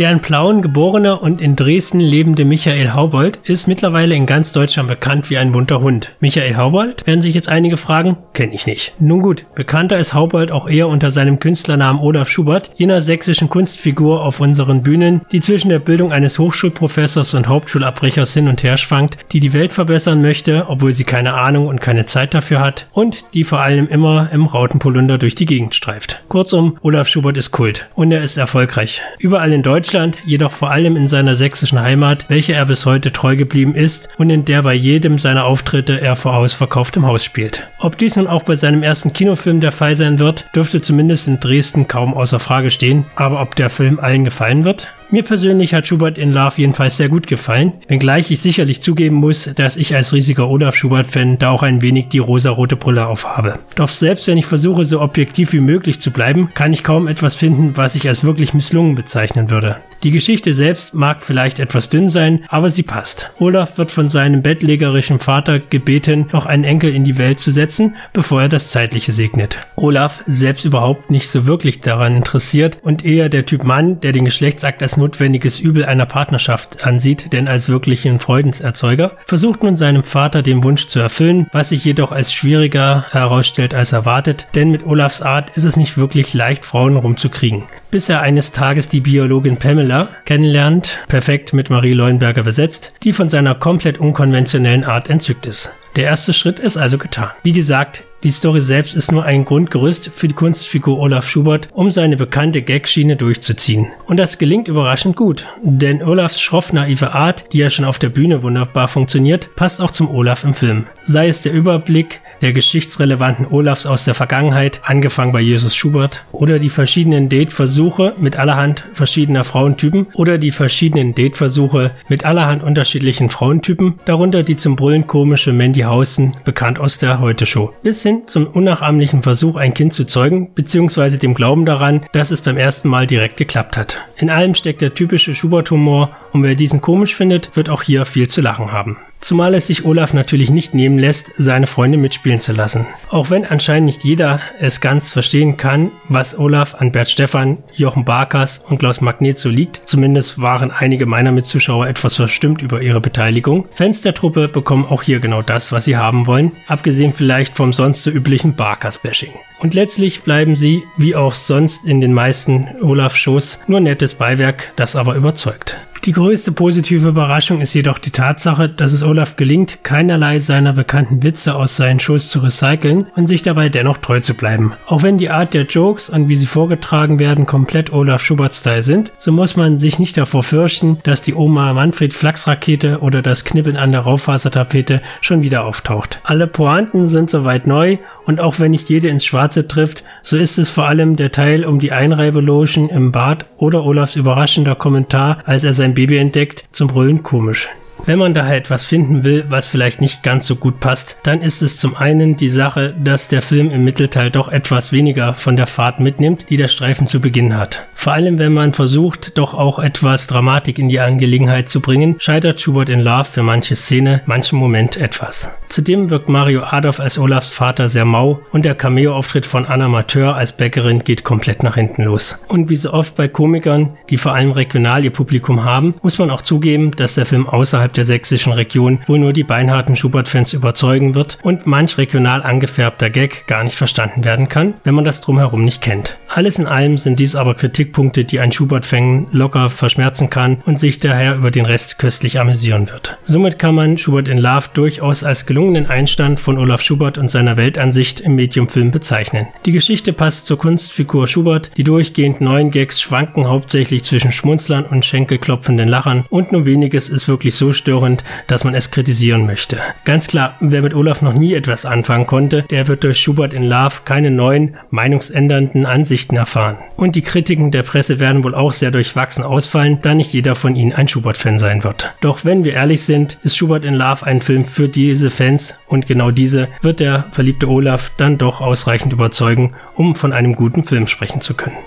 Der in Plauen geborene und in Dresden lebende Michael Haubold ist mittlerweile in ganz Deutschland bekannt wie ein bunter Hund. Michael Haubold, werden sich jetzt einige fragen, kenne ich nicht. Nun gut, bekannter ist Haubold auch eher unter seinem Künstlernamen Olaf Schubert, jener sächsischen Kunstfigur auf unseren Bühnen, die zwischen der Bildung eines Hochschulprofessors und Hauptschulabbrechers hin und her schwankt, die die Welt verbessern möchte, obwohl sie keine Ahnung und keine Zeit dafür hat und die vor allem immer im Rautenpolunder durch die Gegend streift. Kurzum, Olaf Schubert ist Kult und er ist erfolgreich. Überall in Deutschland Deutschland, jedoch vor allem in seiner sächsischen Heimat, welcher er bis heute treu geblieben ist und in der bei jedem seiner Auftritte er vor ausverkauftem Haus spielt. Ob dies nun auch bei seinem ersten Kinofilm der Fall sein wird, dürfte zumindest in Dresden kaum außer Frage stehen, aber ob der Film allen gefallen wird? Mir persönlich hat Schubert in Love jedenfalls sehr gut gefallen, wenngleich ich sicherlich zugeben muss, dass ich als riesiger Olaf Schubert-Fan da auch ein wenig die rosarote Brille aufhabe. Doch selbst wenn ich versuche, so objektiv wie möglich zu bleiben, kann ich kaum etwas finden, was ich als wirklich misslungen bezeichnen würde. Die Geschichte selbst mag vielleicht etwas dünn sein, aber sie passt. Olaf wird von seinem bettlägerischen Vater gebeten, noch einen Enkel in die Welt zu setzen, bevor er das Zeitliche segnet. Olaf, selbst überhaupt nicht so wirklich daran interessiert und eher der Typ Mann, der den Geschlechtsakt als notwendiges Übel einer Partnerschaft ansieht, denn als wirklichen Freudenserzeuger, versucht nun seinem Vater den Wunsch zu erfüllen, was sich jedoch als schwieriger herausstellt als erwartet, denn mit Olafs Art ist es nicht wirklich leicht, Frauen rumzukriegen. Bis er eines Tages die Biologin Pamela kennenlernt, perfekt mit Marie Leuenberger besetzt, die von seiner komplett unkonventionellen Art entzückt ist. Der erste Schritt ist also getan. Wie gesagt, die Story selbst ist nur ein Grundgerüst für die Kunstfigur Olaf Schubert, um seine bekannte Gagschiene durchzuziehen. Und das gelingt überraschend gut, denn Olafs schroff naive Art, die ja schon auf der Bühne wunderbar funktioniert, passt auch zum Olaf im Film. Sei es der Überblick der geschichtsrelevanten Olafs aus der Vergangenheit, angefangen bei Jesus Schubert, oder die verschiedenen Dateversuche mit allerhand verschiedener Frauentypen oder die verschiedenen Dateversuche mit allerhand unterschiedlichen Frauentypen, darunter die zum Brüllen komische Mandy Hausen, bekannt aus der Heute-Show, bis hin zum unnachahmlichen Versuch, ein Kind zu zeugen, beziehungsweise dem Glauben daran, dass es beim ersten Mal direkt geklappt hat. In allem steckt der typische Schubert-Humor und wer diesen komisch findet, wird auch hier viel zu lachen haben. Zumal es sich Olaf natürlich nicht nehmen lässt, seine Freunde mitspielen zu lassen. Auch wenn anscheinend nicht jeder es ganz verstehen kann, was Olaf an Bert Stefan, Jochen Barkas und Klaus Magnet so liegt, zumindest waren einige meiner Mitzuschauer etwas verstimmt über ihre Beteiligung. Fans der Truppe bekommen auch hier genau das, was sie haben wollen, abgesehen vielleicht vom sonst so üblichen Barkas-Bashing. Und letztlich bleiben sie, wie auch sonst in den meisten Olaf-Shows, nur nettes Beiwerk, das aber überzeugt. Die größte positive Überraschung ist jedoch die Tatsache, dass es Olaf gelingt, keinerlei seiner bekannten Witze aus seinen Shows zu recyceln und sich dabei dennoch treu zu bleiben. Auch wenn die Art der Jokes und wie sie vorgetragen werden komplett Olaf Schubert-Style sind, so muss man sich nicht davor fürchten, dass die Oma Manfred Flachsrakete oder das Knibbeln an der Raufasertapete schon wieder auftaucht. Alle Pointen sind soweit neu und auch wenn nicht jede ins Schwarze trifft, so ist es vor allem der Teil um die Einreibelotion im Bad oder Olafs überraschender Kommentar, als er sein Baby entdeckt, zum Brüllen komisch. Wenn man daher etwas finden will, was vielleicht nicht ganz so gut passt, dann ist es zum einen die Sache, dass der Film im Mittelteil doch etwas weniger von der Fahrt mitnimmt, die der Streifen zu Beginn hat. Vor allem, wenn man versucht, doch auch etwas Dramatik in die Angelegenheit zu bringen, scheitert Schubert in Love für manche Szene, manchen Moment etwas. Zudem wirkt Mario Adolf als Olafs Vater sehr mau und der Cameo-Auftritt von Anna Mateur als Bäckerin geht komplett nach hinten los. Und wie so oft bei Komikern, die vor allem regional ihr Publikum haben, muss man auch zugeben, dass der Film außerhalb der sächsischen Region wohl nur die beinharten Schubert-Fans überzeugen wird und manch regional angefärbter Gag gar nicht verstanden werden kann, wenn man das drumherum nicht kennt. Alles in allem sind dies aber Kritikpunkte, die ein Schubert-Fan locker verschmerzen kann und sich daher über den Rest köstlich amüsieren wird. Somit kann man Schubert in Love durchaus als gelungenen Einstand von Olaf Schubert und seiner Weltansicht im Mediumfilm bezeichnen. Die Geschichte passt zur Kunstfigur Schubert, die durchgehend neuen Gags schwanken hauptsächlich zwischen Schmunzlern und schenkelklopfenden Lachern und nur weniges ist wirklich so störend, dass man es kritisieren möchte. Ganz klar, wer mit Olaf noch nie etwas anfangen konnte, der wird durch Schubert in Love keine neuen, meinungsändernden Ansichten erfahren. Und die Kritiken der Presse werden wohl auch sehr durchwachsen ausfallen, da nicht jeder von ihnen ein Schubert-Fan sein wird. Doch wenn wir ehrlich sind, ist Schubert in Love ein Film für diese Fans und genau diese wird der verliebte Olaf dann doch ausreichend überzeugen, um von einem guten Film sprechen zu können.